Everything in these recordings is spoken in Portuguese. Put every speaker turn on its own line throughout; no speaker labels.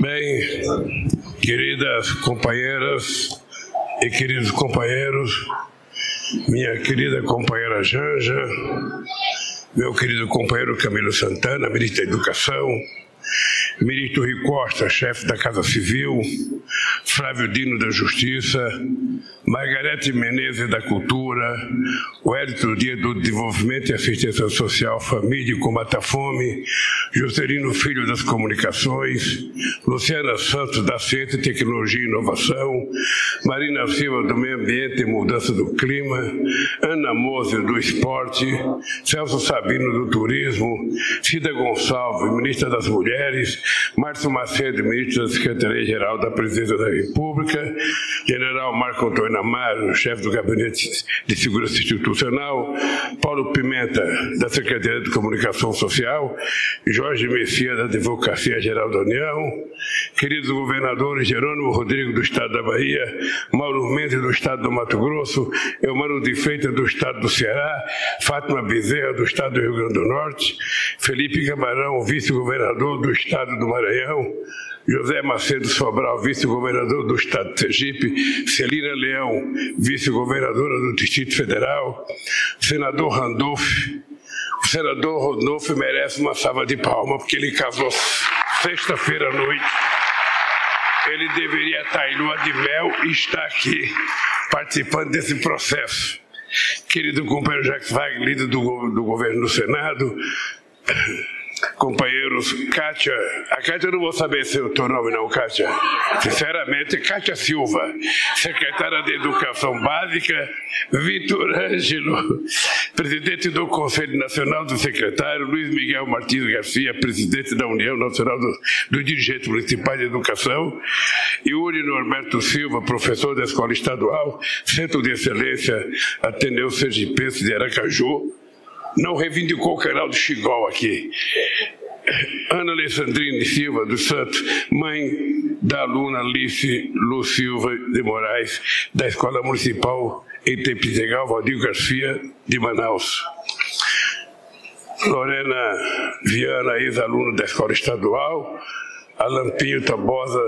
Bem, queridas companheiras e queridos companheiros, minha querida companheira Janja, meu querido companheiro Camilo Santana, ministro da Educação, ministro Rui Costa, chefe da Casa Civil, Flávio Dino da Justiça, Margarete Menezes da Cultura, Wellington Dia do Desenvolvimento e Assistência Social, Família e Combate à Fome, Juscelino Filho das Comunicações, Luciana Santos da Ciência, Tecnologia e Inovação, Marina Silva do Meio Ambiente e Mudança do Clima, Ana Moser do Esporte, Celso Sabino do Turismo, Cida Gonçalves, Ministra das Mulheres, Márcio Macedo, da Secretaria-Geral da Presidência da República, General Marco Antônio Amaro, chefe do Gabinete de Segurança Institucional, Paulo Pimenta, da Secretaria de Comunicação Social, Jorge Messias, da Advocacia Geral da União, queridos governadores Jerônimo Rodrigo, do Estado da Bahia, Mauro Mendes, do Estado do Mato Grosso, Eumano de Freitas, do Estado do Ceará, Fátima Bezerra, do Estado do Rio Grande do Norte, Felipe Camarão, vice-governador do Estado do Maranhão, José Macedo Sobral, vice-governador do Estado de Sergipe, Celina Leão, vice-governadora do Distrito Federal, senador Randolph. O senador Randolph merece uma salva de palma, porque ele casou sexta-feira à noite. Ele deveria estar em lua de mel e está aqui participando desse processo. Querido companheiro Jacques Wagner, líder do, do governo do Senado, companheiros, Kátia, a Kátia não vou saber se é o teu nome não, Kátia. Sinceramente, Kátia Silva, secretária de Educação Básica, Vitor Ângelo, presidente do Conselho Nacional do Secretário, Luiz Miguel Martins Garcia, presidente da União Nacional do Dirigentes Municipais de Educação, e Uri Norberto Silva, professor da Escola Estadual, Centro de Excelência Ateneu Sergipense de Aracaju, não reivindicou o canal do Xigol aqui. Ana Alessandrine Silva dos Santos, mãe da aluna Alice Lu Silva de Moraes, da Escola Municipal em Tepizegal, Valdir Garcia, de Manaus. Lorena Viana, ex-aluna da Escola Estadual, Alan Pinho Tabosa,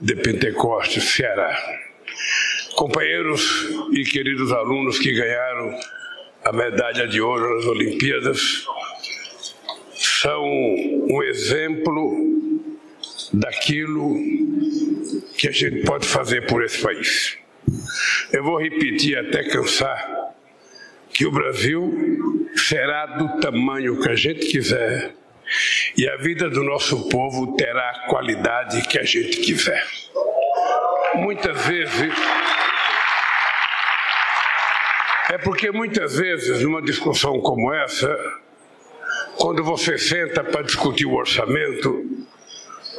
de Pentecostes, Ceará. Companheiros e queridos alunos que ganharam a medalha de ouro nas Olimpíadas, são um exemplo daquilo que a gente pode fazer por esse país. Eu vou repetir até cansar que o Brasil será do tamanho que a gente quiser e a vida do nosso povo terá a qualidade que a gente quiser. Muitas vezes é porque muitas vezes, numa discussão como essa, quando você senta para discutir o orçamento,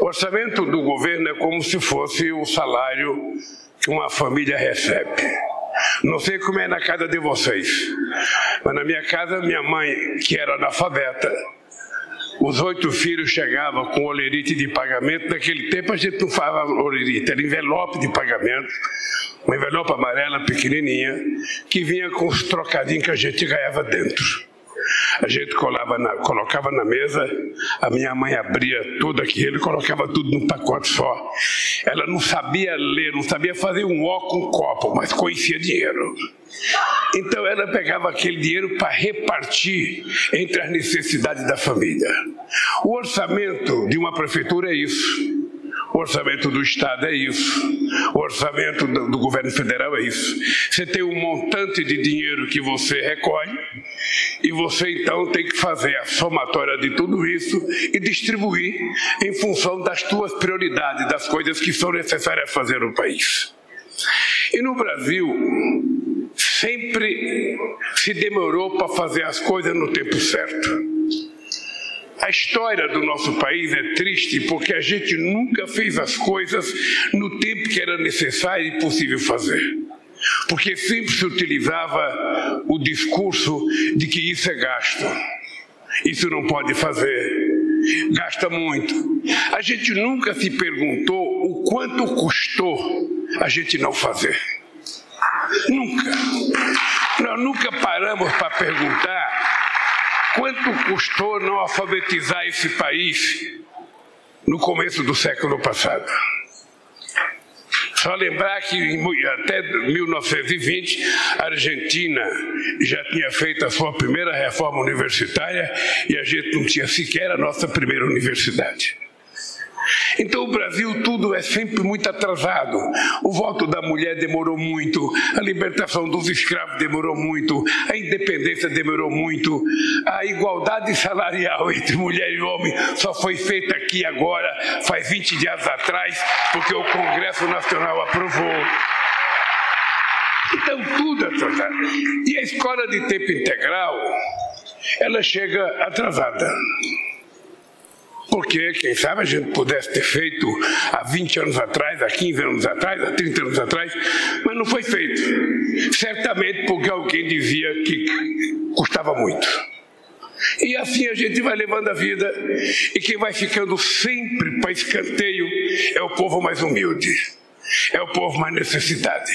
o orçamento do governo é como se fosse o salário que uma família recebe. Não sei como é na casa de vocês, mas na minha casa, minha mãe, que era analfabeta, os oito filhos chegavam com olerite de pagamento. Naquele tempo a gente não falava olerite, era envelope de pagamento uma envelope amarela pequenininha que vinha com os trocadinhos que a gente ganhava dentro. A gente colava na, colocava na mesa, a minha mãe abria tudo aquilo e colocava tudo num pacote só. Ela não sabia ler, não sabia fazer um ó com um copo, mas conhecia dinheiro. Então ela pegava aquele dinheiro para repartir entre as necessidades da família. O orçamento de uma prefeitura é isso. O orçamento do Estado é isso. O orçamento do, do, governo federal é isso. Você tem um montante de dinheiro que você recolhe e você então tem que fazer a somatória de tudo isso e distribuir em função das tuas prioridades, das coisas que são necessárias fazer no país. E no Brasil, sempre se demorou para fazer as coisas no tempo certo. A história do nosso país é triste porque a gente nunca fez as coisas no tempo que era necessário e possível fazer. Porque sempre se utilizava o discurso de que isso é gasto, isso não pode fazer, gasta muito. A gente nunca se perguntou o quanto custou a gente não fazer. Nunca. Nós nunca paramos para perguntar Quanto custou não alfabetizar esse país? no começo do século passado. Só lembrar que até 1920 a Argentina já tinha feito a sua primeira reforma universitária e a gente não tinha sequer a nossa primeira universidade. Então o Brasil tudo é sempre muito atrasado. O voto da mulher demorou muito, a libertação dos escravos demorou muito, a independência demorou muito, a igualdade salarial entre mulher e homem só foi feita aqui agora, faz 20 dias atrás, porque o Congresso Nacional aprovou. Então tudo é atrasado. E a escola de tempo integral, ela chega atrasada. Porque, quem sabe, a gente pudesse ter feito há 20 anos atrás, há 15 anos atrás, há 30 anos atrás, mas não foi feito. Certamente porque alguém dizia que custava muito. E assim a gente vai levando a vida, e quem vai ficando sempre para escanteio é o povo mais humilde é o povo mais necessitado.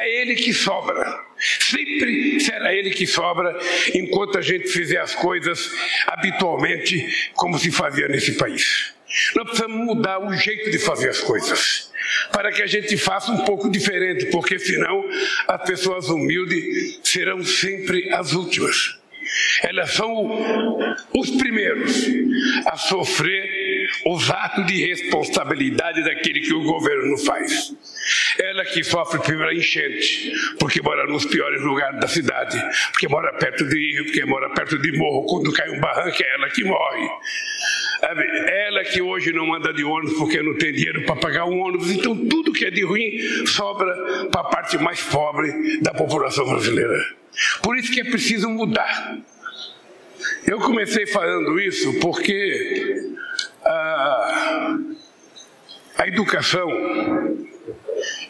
É ele que sobra. Sempre será ele que sobra enquanto a gente fizer as coisas habitualmente como se fazia nesse país. Nós precisamos mudar o jeito de fazer as coisas para que a gente faça um pouco diferente, porque senão as pessoas humildes serão sempre as últimas. Elas são os primeiros a sofrer os atos de responsabilidade daquele que o governo faz. Ela que sofre primeiro a enchente, porque mora nos piores lugares da cidade, porque mora perto de rio, porque mora perto de morro, quando cai um barranco é ela que morre. Ela que hoje não anda de ônibus porque não tem dinheiro para pagar um ônibus. Então tudo que é de ruim sobra para a parte mais pobre da população brasileira. Por isso que é preciso mudar. Eu comecei falando isso porque a, a educação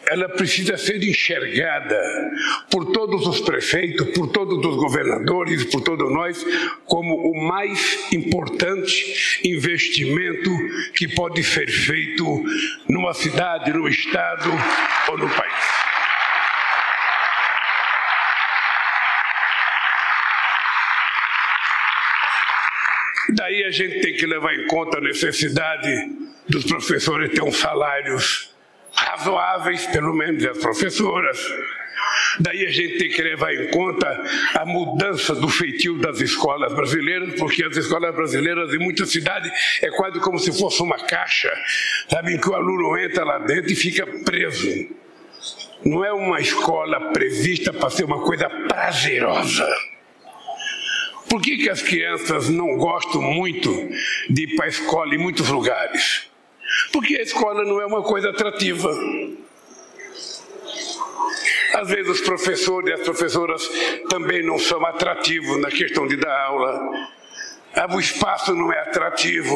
ela precisa ser enxergada por todos os prefeitos, por todos os governadores, por todos nós, como o mais importante investimento que pode ser feito numa cidade, no estado ou no país. Daí a gente tem que levar em conta a necessidade dos professores ter uns salários razoáveis, pelo menos as professoras. Daí a gente tem que levar em conta a mudança do feitio das escolas brasileiras, porque as escolas brasileiras em muitas cidades é quase como se fosse uma caixa, sabe, em que o aluno entra lá dentro e fica preso. Não é uma escola prevista para ser uma coisa prazerosa. Por que, que as crianças não gostam muito de ir para a escola em muitos lugares? Porque a escola não é uma coisa atrativa. Às vezes os professores e as professoras também não são atrativos na questão de dar aula. O espaço não é atrativo.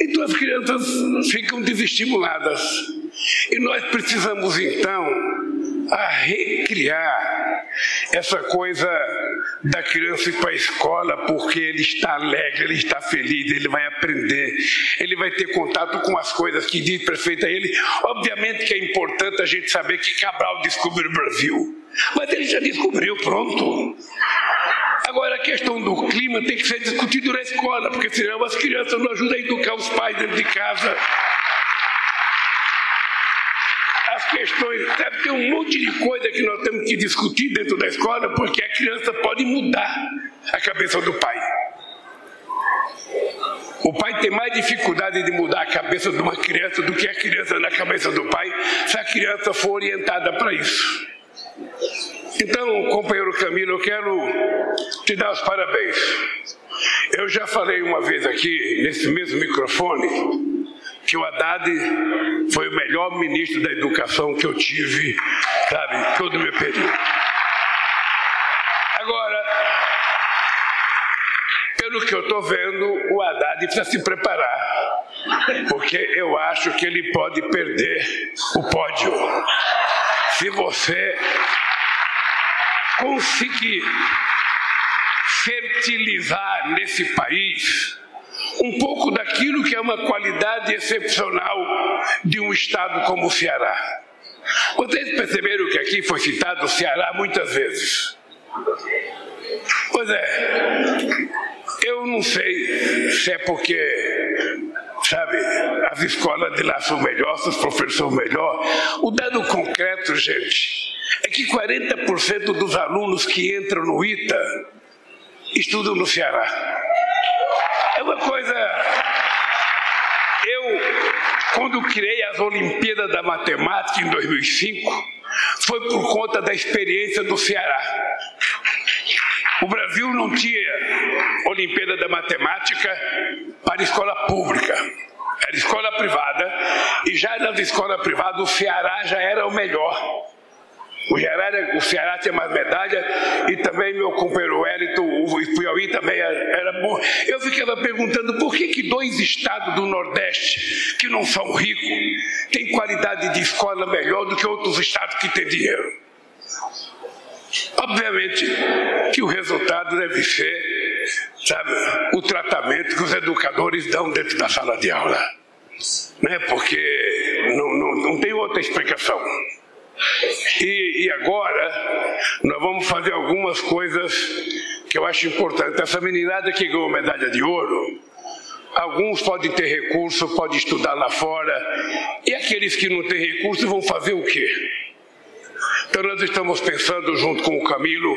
Então as crianças ficam desestimuladas. E nós precisamos então a recriar essa coisa da criança ir para a escola porque ele está alegre, ele está feliz, ele vai aprender, ele vai ter contato com as coisas que diz perfeito a ele. Obviamente que é importante a gente saber que Cabral descobriu o Brasil, mas ele já descobriu, pronto. Agora a questão do clima tem que ser discutido na escola, porque senão as crianças não ajudam a educar os pais dentro de casa as questões, deve ter um monte de coisa que nós temos que discutir dentro da escola, porque a criança pode mudar a cabeça do pai. O pai tem mais dificuldade de mudar a cabeça de uma criança do que a criança na cabeça do pai, se a criança for orientada para isso. Então, companheiro Camilo, eu quero te dar os parabéns. Eu já falei uma vez aqui, nesse mesmo microfone, que o Haddad foi o melhor ministro da educação que eu tive, sabe, todo o meu período. Agora, pelo que eu estou vendo, o Haddad precisa se preparar, porque eu acho que ele pode perder o pódio. Se você conseguir fertilizar nesse país um pouco daquilo que é uma qualidade excepcional de um estado como o Ceará. Vocês perceberam que aqui foi citado o Ceará muitas vezes. Pois é, eu não sei se é porque sabe, as escolas de lá são melhores, os professores são melhores. O dado concreto, gente, é que 40% dos alunos que entram no ITA estudam no Ceará. Uma coisa. Eu, quando criei as Olimpíadas da Matemática em 2005, foi por conta da experiência do Ceará. O Brasil não tinha Olimpíada da Matemática para escola pública. Era escola privada, e já nas escolas privadas o Ceará já era o melhor. O Ceará, o Ceará tinha mais medalha e também meu companheiro Wellington, o Piauí também era, era, bom. Eu ficava perguntando por que, que dois estados do Nordeste, que não são ricos, têm qualidade de escola melhor do que outros estados que têm dinheiro. Obviamente que o resultado deve ser, sabe, o tratamento que os educadores dão dentro da sala de aula. Né? Porque não, não, não tem outra explicação. E, e, agora nós vamos fazer algumas coisas que eu acho importante. Essa meninada que ganhou medalha de ouro, alguns podem ter recurso, podem estudar lá fora, e aqueles que não têm recurso vão fazer o quê? Então nós estamos pensando, junto com o Camilo,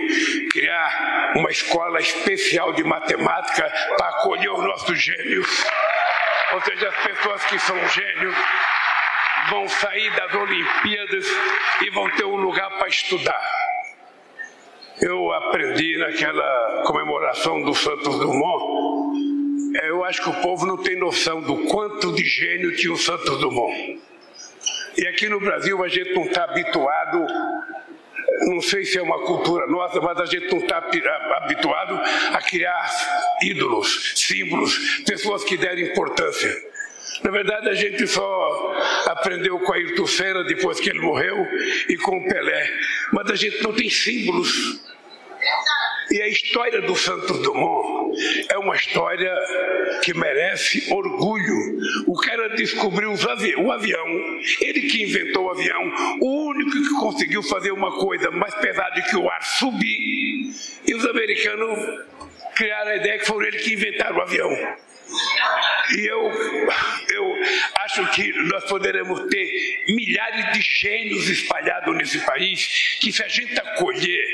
criar uma escola especial de matemática para acolher os nossos gênios. Ou seja, as pessoas que são gênios vão sair das Olimpíadas e vão ter um lugar para estudar. Eu aprendi naquela comemoração do Santos Dumont, é, eu acho que o povo não tem noção do quanto de gênio tinha o Santos Dumont. E aqui no Brasil a gente não está habituado, não sei se é uma cultura nossa, mas a gente não está habituado a criar ídolos, símbolos, pessoas que deram importância. Na verdade, a gente só aprendeu com Ayrton Senna depois que ele morreu e com o Pelé. Mas a gente não tem símbolos. E a história do Santos Dumont é uma história que merece orgulho. O cara descobriu o avião, ele que inventou o avião, o único que conseguiu fazer uma coisa mais pesada que o ar subir. E os americanos criaram a ideia que foram eles que inventaram o avião. E eu, eu acho que nós poderemos ter milhares de gênios espalhados nesse país, que se a gente acolher,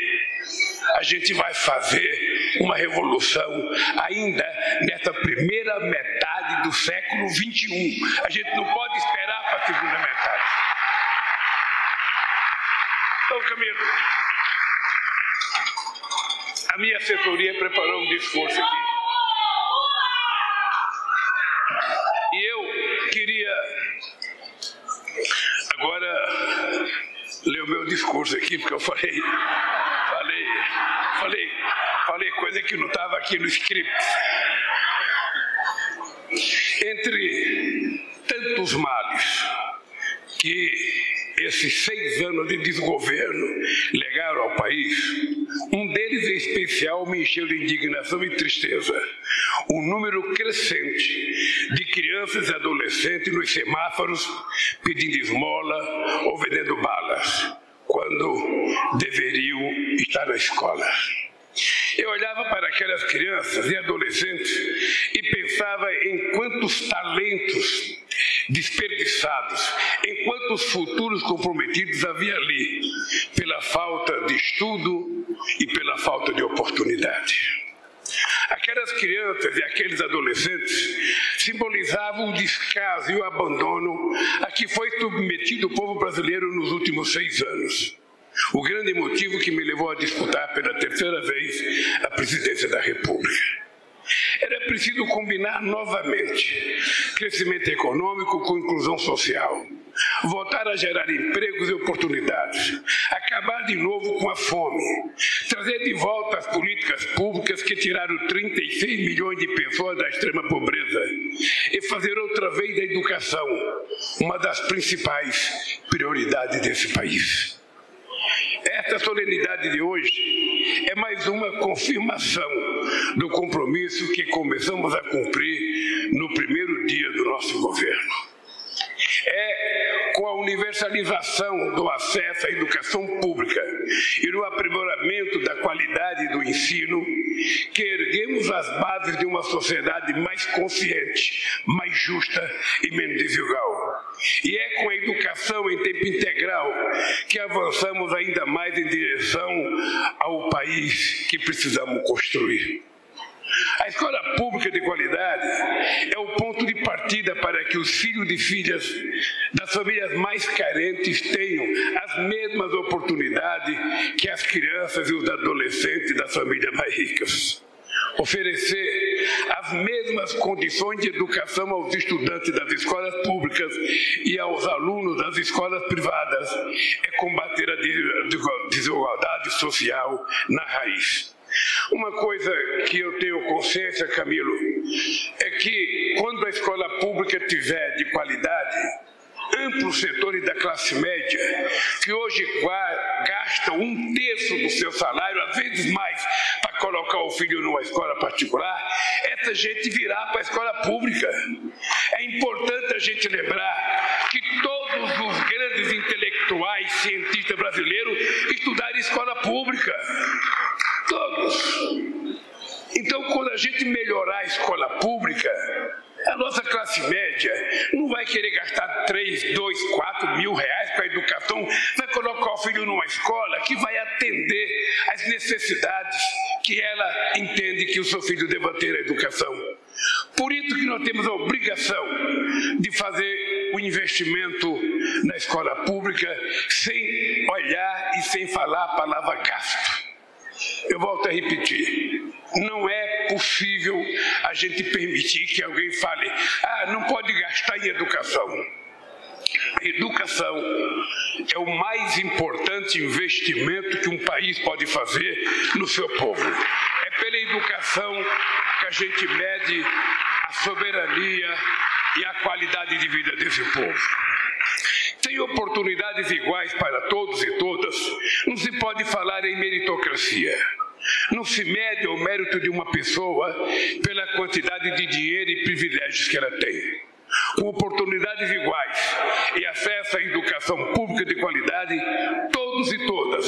a gente vai fazer uma revolução ainda nessa primeira metade do século XXI. A gente não pode esperar para a segunda metade. Então, Camilo, a minha assessoria preparou um discurso aqui. E eu queria agora ler o meu discurso aqui, porque eu falei, falei, falei, falei coisa que não estava aqui no script. Entre tantos males que esses seis anos de desgoverno legaram ao país, um deles em especial me encheu de indignação e tristeza. O número crescente de crianças e adolescentes nos semáforos pedindo esmola ou vendendo balas, quando deveriam estar na escola. Eu olhava para aquelas crianças e adolescentes e pensava em quantos talentos desperdiçados, em quantos futuros comprometidos havia ali, pela falta de estudo e pela falta de oportunidade. Aquelas crianças e aqueles adolescentes simbolizavam o descaso e o abandono a que foi submetido o povo brasileiro nos últimos seis anos. O grande motivo que me levou a disputar pela terceira vez a presidência da República. Era preciso combinar novamente crescimento econômico com inclusão social, voltar a gerar empregos e oportunidades, acabar de novo com a fome, trazer de volta as políticas públicas que tiraram 36 milhões de pessoas da extrema pobreza e fazer outra vez da educação uma das principais prioridades desse país. Esta solenidade de hoje é mais uma confirmação do compromisso que começamos a cumprir no primeiro dia do nosso governo. É com a universalização do acesso à educação pública e no aprimoramento da qualidade do ensino que erguemos as bases de uma sociedade mais consciente, mais justa e menos desigual. E é com a educação em tempo integral que avançamos ainda mais em direção ao país que precisamos construir. A escola pública de qualidade é o ponto de partida para que os filhos e filhas das famílias mais carentes tenham as mesmas oportunidades que as crianças e os adolescentes das famílias mais ricas oferecer as mesmas condições de educação aos estudantes das escolas públicas e aos alunos das escolas privadas é combater a desigualdade social na raiz. Uma coisa que eu tenho consciência, Camilo, é que quando a escola pública tiver de qualidade, amplos setores da classe média, que hoje gastam um terço do seu salário, às vezes mais, colocar o filho numa escola particular, essa gente virá para a escola pública. É importante a gente lembrar que todos os grandes intelectuais, cientistas brasileiros estudaram escola pública. Todos. Então, quando a gente melhorar a escola pública, a nossa classe média não vai querer gastar 3, 2, 4 mil reais para a educação, vai colocar o filho numa escola que vai atender às necessidades que ela entende que o seu filho deva ter a educação. Por isso que nós temos a obrigação de fazer o investimento na escola pública sem olhar e sem falar a palavra gasto. Eu volto a repetir. Não é possível a gente permitir que alguém fale, ah, não pode gastar em educação. Educação é o mais importante investimento que um país pode fazer no seu povo. É pela educação que a gente mede a soberania e a qualidade de vida desse povo. Sem oportunidades iguais para todos e todas, não se pode falar em meritocracia. Não se mede o mérito de uma pessoa pela quantidade de dinheiro e privilégios que ela tem. Com oportunidades iguais e acesso à educação pública de qualidade, todos e todas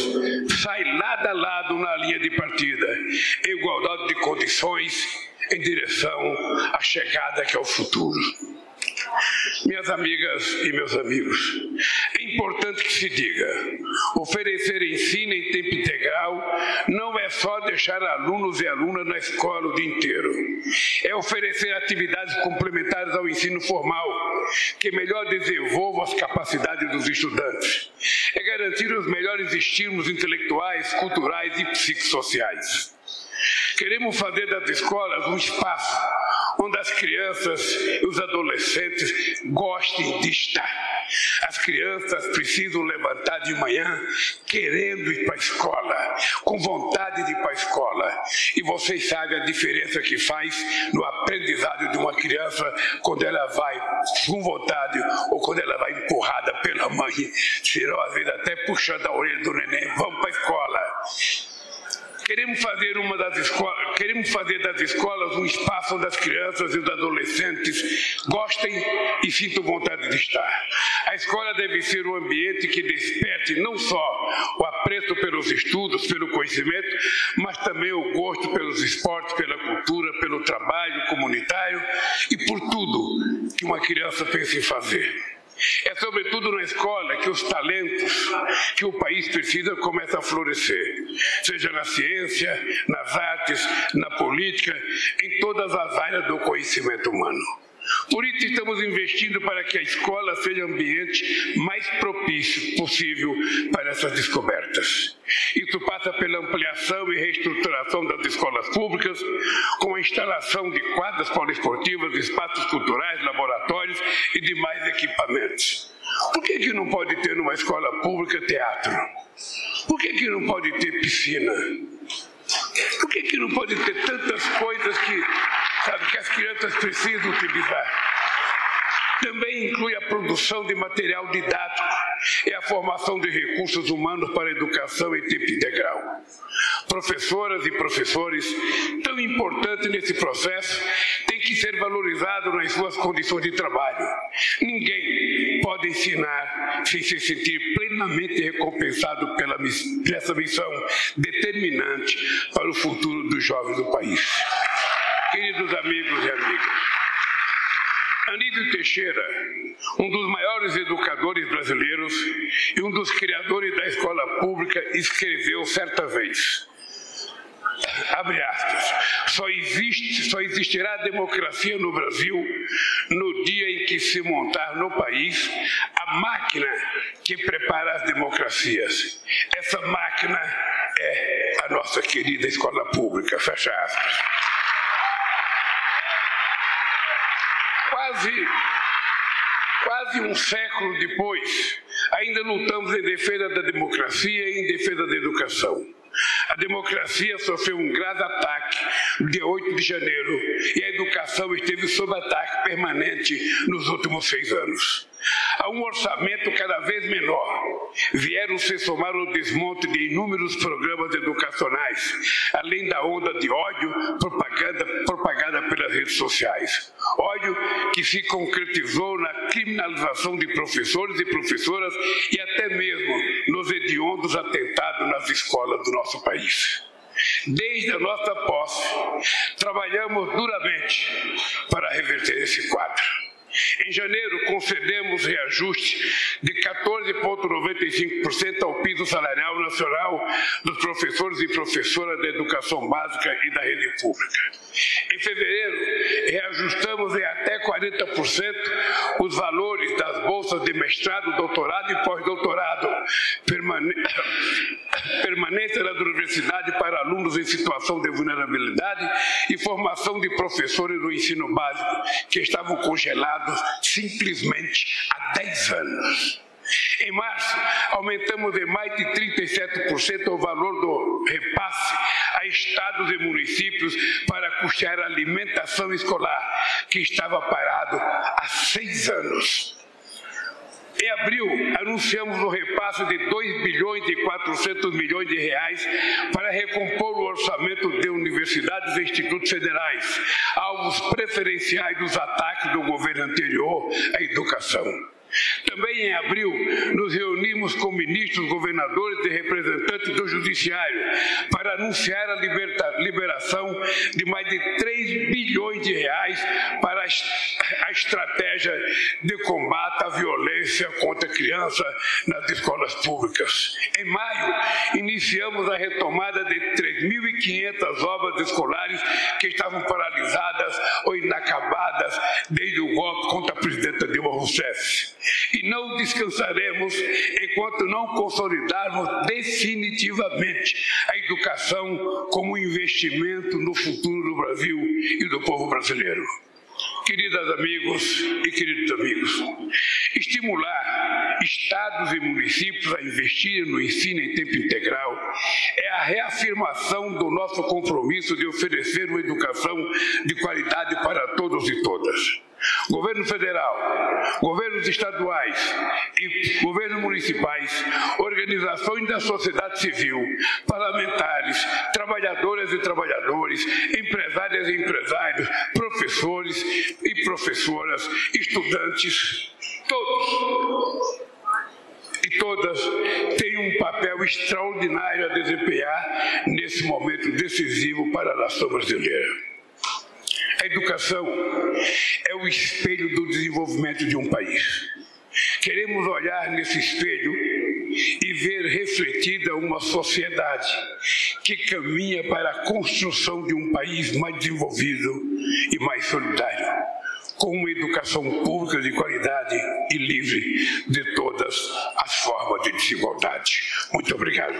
saem lado a lado na linha de partida, igualdade de condições em direção à chegada que é o futuro. Minhas amigas e meus amigos, é importante que se diga: oferecer ensino em tempo integral não é só deixar alunos e alunas na escola o dia inteiro, é oferecer atividades complementares ao ensino formal, que melhor desenvolvam as capacidades dos estudantes, é garantir os melhores estímulos intelectuais, culturais e psicossociais. Queremos fazer das escolas um espaço onde as crianças e os adolescentes gostem de estar. As crianças precisam levantar de manhã querendo ir para a escola, com vontade de ir para a escola. E vocês sabem a diferença que faz no aprendizado de uma criança quando ela vai com vontade ou quando ela vai empurrada pela mãe, serão às vezes até puxando a orelha do neném, vamos para a escola. Queremos fazer uma das escolas, queremos fazer das escolas um espaço onde as crianças e os adolescentes gostem e sintam vontade de estar. A escola deve ser um ambiente que desperte não só o apreço pelos estudos, pelo conhecimento, mas também o gosto pelos esportes, pela cultura, pelo trabalho comunitário e por tudo que uma criança pensa em fazer. É sobretudo na escola que os talentos que o país precisa começam a florescer, seja na ciência, nas artes, na política, em todas as áreas do conhecimento humano. Por isso estamos investindo para que a escola seja o ambiente mais propício possível para essas descobertas. Isso passa pela ampliação e reestruturação das escolas públicas, com a instalação de quadras poliesportivas, espaços culturais, laboratórios e demais equipamentos. Por que, que não pode ter numa escola pública teatro? Por que, que não pode ter piscina? Por que, que não pode ter tantas coisas que sabe, que as crianças precisam utilizar. Também inclui a produção de material didático e a formação de recursos humanos para a educação em tempo integral. Professoras e professores, tão importante nesse processo, têm que ser valorizado nas suas condições de trabalho. Ninguém pode ensinar sem se sentir plenamente recompensado pela, essa missão determinante para o futuro dos jovens do país. Queridos amigos e amigas, Anísio Teixeira, um dos maiores educadores brasileiros e um dos criadores da escola pública, escreveu certa vez: abre aspas, só, existe, só existirá democracia no Brasil no dia em que se montar no país a máquina que prepara as democracias. Essa máquina é a nossa querida escola pública, fecha aspas. Quase, quase um século depois, ainda lutamos em defesa da democracia e em defesa da educação. A democracia sofreu um grave ataque no dia 8 de janeiro e a educação esteve sob ataque permanente nos últimos seis anos. A um orçamento cada vez menor, vieram se somar o desmonte de inúmeros programas educacionais, além da onda de ódio propaganda, propagada pelas redes sociais. Ódio que se concretizou na criminalização de professores e professoras e até mesmo nos hediondos atentados nas escolas do nosso país. Desde a nossa posse, trabalhamos duramente para reverter esse quadro. Em janeiro, concedemos reajuste de 14,95% ao piso salarial nacional dos professores e professoras da educação básica e da rede pública. Em fevereiro, reajustamos em até 40% os valores das bolsas de mestrado, doutorado e pós-doutorado, permanência na universidade para alunos em situação de vulnerabilidade e formação de professores do ensino básico que estavam congelados simplesmente há 10 anos. Em março, aumentamos em mais de 37% o valor do repasse a estados e municípios para custear a alimentação escolar, que estava parado há seis anos. Em abril, anunciamos o repasse de 2 bilhões e 400 milhões de reais para recompor o orçamento de universidades e institutos federais, alvos preferenciais dos ataques do governo anterior à educação. Também em abril, nos reunimos com ministros, governadores e representantes do Judiciário para anunciar a liberta, liberação de mais de 3 bilhões de reais para a estratégia de combate à violência contra a criança nas escolas públicas. Em maio, iniciamos a retomada de 3.500 obras escolares que estavam paralisadas ou inacabadas desde o golpe contra a presidenta Dilma Rousseff e não descansaremos enquanto não consolidarmos definitivamente a educação como investimento no futuro do Brasil e do povo brasileiro. Queridas amigos e queridos amigos, estimular estados e municípios a investirem no ensino em tempo integral é a reafirmação do nosso compromisso de oferecer uma educação de qualidade para todos e todas. Governo federal, governos estaduais e governos municipais, organizações da sociedade civil, parlamentares, trabalhadoras e trabalhadores, empresárias e empresários, professores e professoras, estudantes, todos e todas têm um papel extraordinário a desempenhar nesse momento decisivo para a nação brasileira. A educação é o espelho do desenvolvimento de um país. Queremos olhar nesse espelho e ver refletida uma sociedade que caminha para a construção de um país mais desenvolvido e mais solidário, com uma educação pública de qualidade e livre de todas as formas de desigualdade. Muito obrigado.